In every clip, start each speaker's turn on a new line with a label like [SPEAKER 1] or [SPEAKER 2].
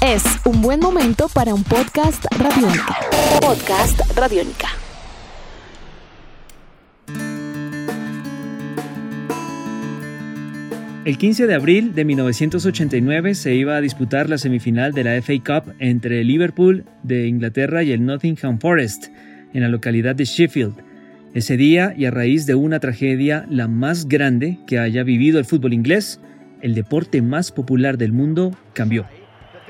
[SPEAKER 1] Es un buen momento para un podcast radiónica. Podcast radiónica.
[SPEAKER 2] El 15 de abril de 1989 se iba a disputar la semifinal de la FA Cup entre el Liverpool de Inglaterra y el Nottingham Forest en la localidad de Sheffield. Ese día, y a raíz de una tragedia la más grande que haya vivido el fútbol inglés, el deporte más popular del mundo cambió.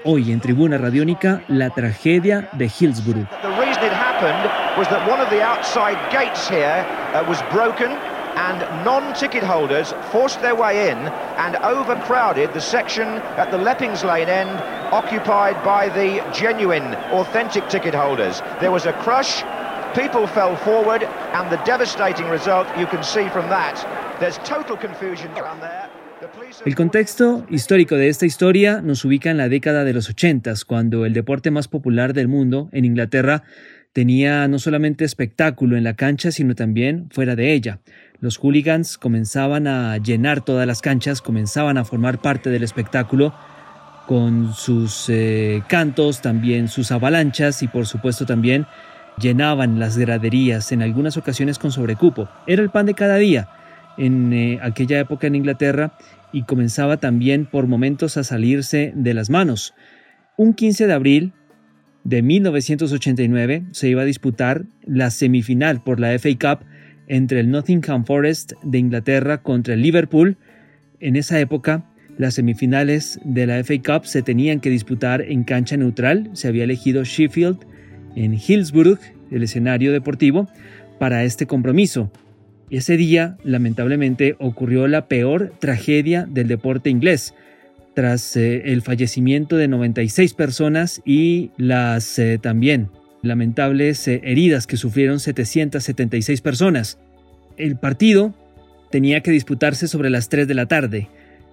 [SPEAKER 2] Hoy en Tribuna Radiónica, la tragedia de Hillsborough.
[SPEAKER 3] The race did happen was that one of the outside gates here uh, was broken and non-ticket holders forced their way in and overcrowded the section at the Leppings Lane end occupied by the genuine, authentic ticket holders. There was a crush, people fell forward, and the devastating result you can see from that. There's total confusion down there.
[SPEAKER 2] El contexto histórico de esta historia nos ubica en la década de los 80, cuando el deporte más popular del mundo, en Inglaterra, tenía no solamente espectáculo en la cancha, sino también fuera de ella. Los hooligans comenzaban a llenar todas las canchas, comenzaban a formar parte del espectáculo con sus eh, cantos, también sus avalanchas y por supuesto también llenaban las graderías, en algunas ocasiones con sobrecupo. Era el pan de cada día en eh, aquella época en Inglaterra y comenzaba también por momentos a salirse de las manos. Un 15 de abril de 1989 se iba a disputar la semifinal por la FA Cup entre el Nottingham Forest de Inglaterra contra el Liverpool. En esa época, las semifinales de la FA Cup se tenían que disputar en cancha neutral. Se había elegido Sheffield en Hillsborough, el escenario deportivo, para este compromiso. Ese día, lamentablemente, ocurrió la peor tragedia del deporte inglés, tras eh, el fallecimiento de 96 personas y las eh, también lamentables eh, heridas que sufrieron 776 personas. El partido tenía que disputarse sobre las 3 de la tarde.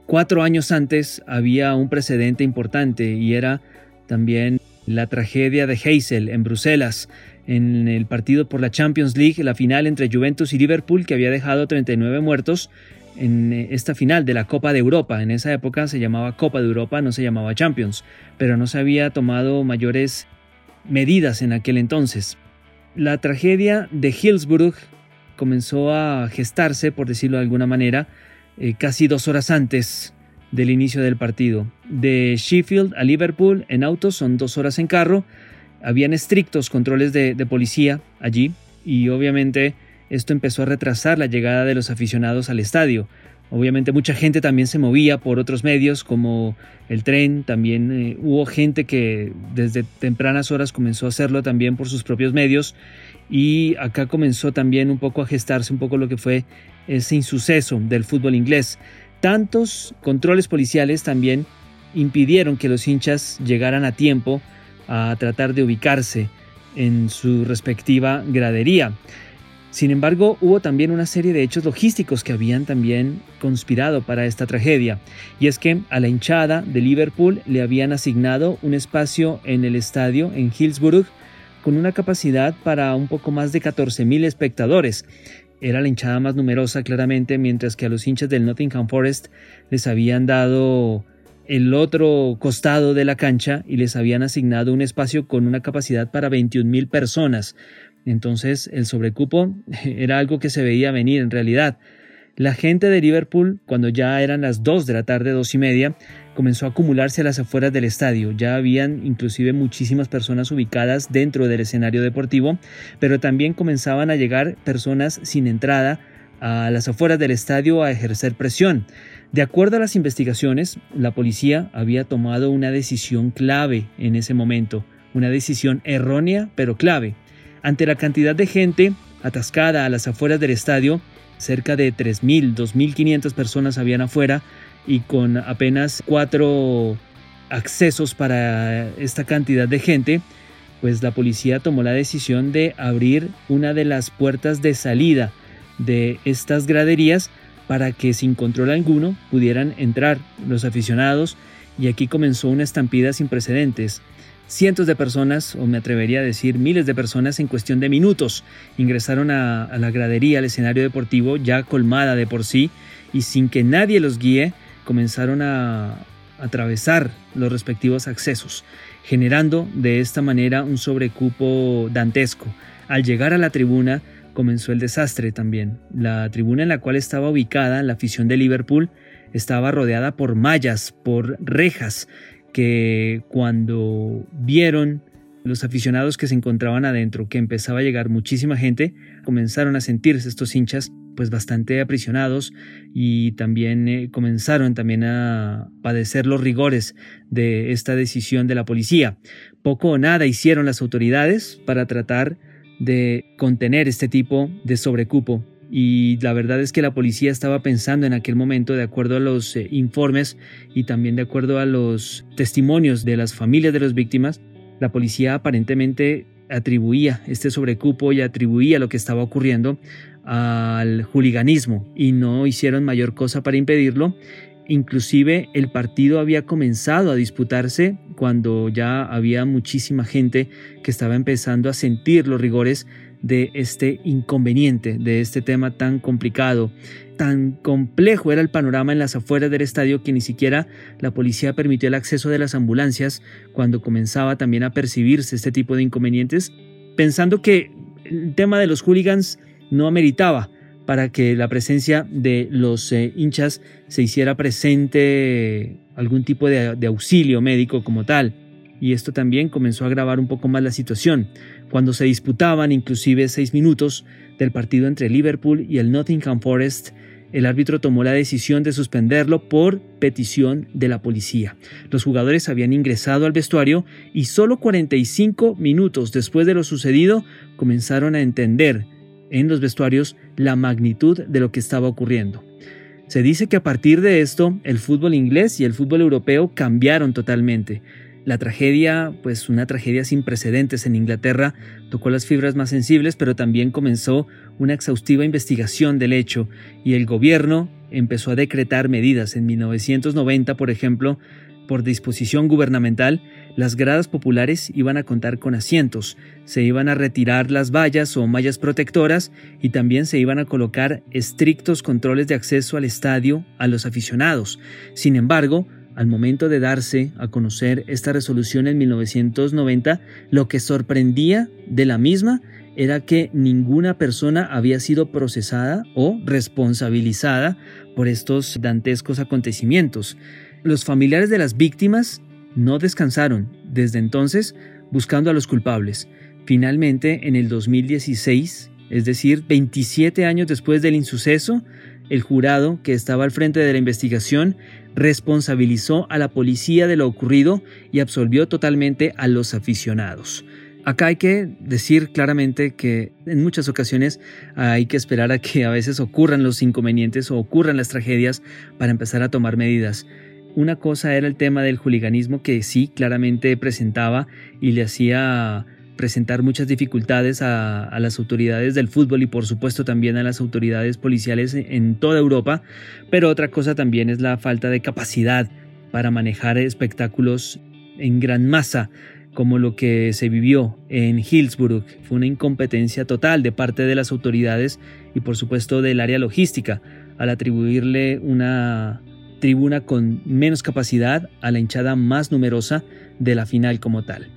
[SPEAKER 2] Cuatro años antes había un precedente importante y era también la tragedia de Heysel en Bruselas, en el partido por la Champions League, la final entre Juventus y Liverpool que había dejado 39 muertos en eh, esta final de la Copa de Europa. En esa época se llamaba Copa de Europa, no se llamaba Champions, pero no se había tomado mayores medidas en aquel entonces. La tragedia de Hillsborough comenzó a gestarse, por decirlo de alguna manera, eh, casi dos horas antes del inicio del partido. De Sheffield a Liverpool en auto son dos horas en carro. Habían estrictos controles de, policía allí y obviamente esto empezó a retrasar la llegada de los aficionados al estadio. Obviamente mucha gente también se movía por otros medios como el tren, también eh, hubo gente que desde tempranas horas comenzó a hacerlo también por sus propios medios y acá comenzó también un poco a gestarse un poco lo que fue ese insuceso del fútbol inglés. Tantos controles policiales también impidieron que los hinchas llegaran a tiempo a tratar de ubicarse en su respectiva gradería. Sin embargo, hubo también una serie de hechos logísticos que habían también conspirado para esta tragedia, y es que a la hinchada de Liverpool le habían asignado un espacio en el estadio en Hillsborough con una capacidad para un poco más de 14.000 espectadores. Era la hinchada más numerosa claramente, mientras que a los hinchas del Nottingham Forest les habían dado el otro costado de la cancha y les habían asignado un espacio con una capacidad para 21.000 personas. Entonces el sobrecupo era algo que se veía venir en realidad. La gente de Liverpool, cuando ya eran las 2 de la tarde, dos y media, comenzó a acumularse a las afueras del estadio. Ya habían inclusive muchísimas personas ubicadas dentro del escenario deportivo, pero también comenzaban a llegar personas sin entrada a las afueras del estadio a ejercer presión. De acuerdo a las investigaciones, la policía había tomado una decisión clave en ese momento, una decisión errónea pero clave. Ante la cantidad de gente atascada a las afueras del estadio, cerca de 3.000, 2.500 personas habían afuera y con apenas cuatro accesos para esta cantidad de gente, pues la policía tomó la decisión de abrir una de las puertas de salida de estas graderías para que sin control alguno pudieran entrar los aficionados y aquí comenzó una estampida sin precedentes. Cientos de personas, o me atrevería a decir miles de personas en cuestión de minutos, ingresaron a, la gradería, al escenario deportivo ya colmada de por sí, y sin que nadie los guíe, comenzaron a, atravesar los respectivos accesos, generando de esta manera un sobrecupo dantesco. Al llegar a la tribuna comenzó el desastre también. La tribuna en la cual estaba ubicada la afición de Liverpool estaba rodeada por mallas, por rejas, que cuando vieron los aficionados que se encontraban adentro, que empezaba a llegar muchísima gente, comenzaron a sentirse estos hinchas pues bastante aprisionados y también eh, comenzaron también a padecer los rigores de esta decisión de la policía. Poco o nada hicieron las autoridades para tratar de contener este tipo de sobrecupo y la verdad es que la policía estaba pensando en aquel momento, de acuerdo a los eh, informes y también de acuerdo a los testimonios de las familias de las víctimas, la policía aparentemente atribuía este sobrecupo y atribuía lo que estaba ocurriendo al juliganismo y no hicieron mayor cosa para impedirlo. Inclusive el partido había comenzado a disputarse cuando ya había muchísima gente que estaba empezando a sentir los rigores de este inconveniente, de este tema tan complicado. Tan complejo era el panorama en las afueras del estadio que ni siquiera la policía permitió el acceso de las ambulancias cuando comenzaba también a percibirse este tipo de inconvenientes, pensando que el tema de los hooligans no ameritaba para que la presencia de los eh, hinchas se hiciera presente algún tipo de, auxilio médico como tal y esto también comenzó a agravar un poco más la situación, cuando se disputaban inclusive seis minutos del partido entre Liverpool y el Nottingham Forest, el árbitro tomó la decisión de suspenderlo por petición de la policía. Los jugadores habían ingresado al vestuario y solo 45 minutos después de lo sucedido comenzaron a entender en los vestuarios la magnitud de lo que estaba ocurriendo. Se dice que a partir de esto el fútbol inglés y el fútbol europeo cambiaron totalmente. La tragedia, pues una tragedia sin precedentes en Inglaterra, tocó las fibras más sensibles, pero también comenzó una exhaustiva investigación del hecho y el gobierno empezó a decretar medidas. En 1990, por ejemplo, por disposición gubernamental, las gradas populares iban a contar con asientos, se iban a retirar las vallas o mallas protectoras y también se iban a colocar estrictos controles de acceso al estadio a los aficionados. Sin embargo, al momento de darse a conocer esta resolución en 1990, lo que sorprendía de la misma era que ninguna persona había sido procesada o responsabilizada por estos dantescos acontecimientos. Los familiares de las víctimas no descansaron desde entonces buscando a los culpables. Finalmente, en el 2016, es decir, 27 años después del insuceso, el jurado que estaba al frente de la investigación responsabilizó a la policía de lo ocurrido y absolvió totalmente a los aficionados. Acá hay que decir claramente que en muchas ocasiones hay que esperar a que a veces ocurran los inconvenientes o ocurran las tragedias para empezar a tomar medidas. Una cosa era el tema del juliganismo que sí claramente presentaba y le hacía presentar muchas dificultades a, las autoridades del fútbol y por supuesto también a las autoridades policiales en toda Europa, pero otra cosa también es la falta de capacidad para manejar espectáculos en gran masa como lo que se vivió en Hillsborough. Fue una incompetencia total de parte de las autoridades y por supuesto del área logística al atribuirle una tribuna con menos capacidad a la hinchada más numerosa de la final como tal.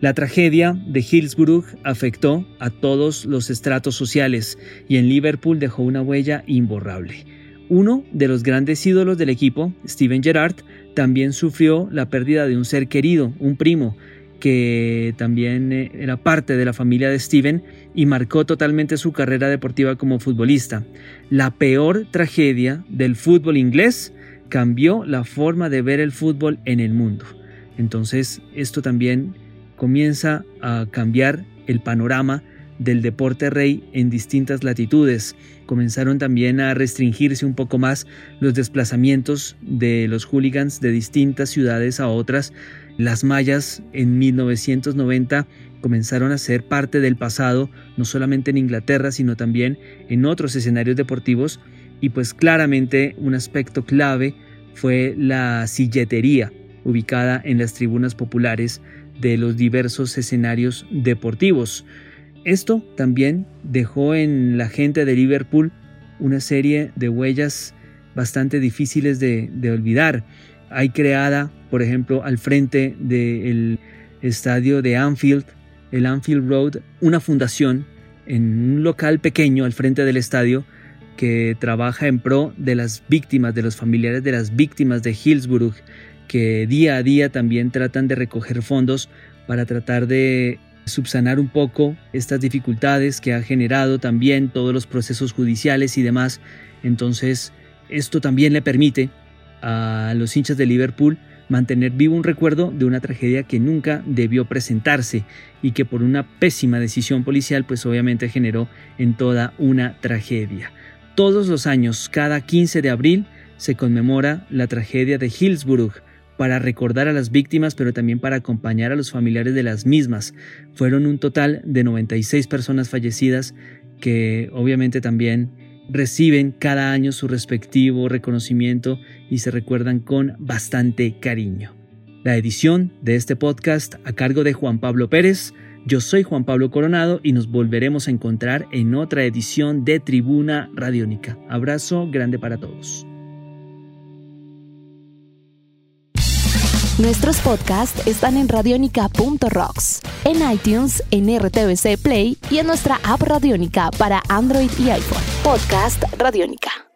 [SPEAKER 2] La tragedia de Hillsborough afectó a todos los estratos sociales y en Liverpool dejó una huella imborrable. Uno de los grandes ídolos del equipo, Steven Gerrard, también sufrió la pérdida de un ser querido, un primo, que también eh, era parte de la familia de Steven y marcó totalmente su carrera deportiva como futbolista. La peor tragedia del fútbol inglés cambió la forma de ver el fútbol en el mundo. Entonces, esto también comienza a cambiar el panorama del deporte rey en distintas latitudes. Comenzaron también a restringirse un poco más los desplazamientos de los hooligans de distintas ciudades a otras. Las mallas en 1990 comenzaron a ser parte del pasado, no solamente en Inglaterra, sino también en otros escenarios deportivos. Y pues claramente un aspecto clave fue la silletería ubicada en las tribunas populares de los diversos escenarios deportivos. Esto también dejó en la gente de Liverpool una serie de huellas bastante difíciles de, olvidar. hay creada, por ejemplo, al frente del estadio de Anfield, el Anfield Road, una fundación en un local pequeño al frente del estadio que trabaja en pro de las víctimas, de los familiares de las víctimas de Hillsborough, que día a día también tratan de recoger fondos para tratar de subsanar un poco estas dificultades que ha generado también todos los procesos judiciales y demás. Entonces, esto también le permite a los hinchas de Liverpool mantener vivo un recuerdo de una tragedia que nunca debió presentarse y que por una pésima decisión policial pues obviamente generó en toda una tragedia. Todos los años, cada 15 de abril, se conmemora la tragedia de Hillsborough para recordar a las víctimas, pero también para acompañar a los familiares de las mismas. Fueron un total de 96 personas fallecidas que obviamente también reciben cada año su respectivo reconocimiento y se recuerdan con bastante cariño. La edición de este podcast a cargo de Juan Pablo Pérez. Yo soy Juan Pablo Coronado y nos volveremos a encontrar en otra edición de Tribuna Radiónica. Abrazo grande para todos.
[SPEAKER 1] Nuestros podcasts están en radionica.rocks, en iTunes, en RTVC Play y en nuestra app Radionica para Android y iPhone. Podcast Radionica.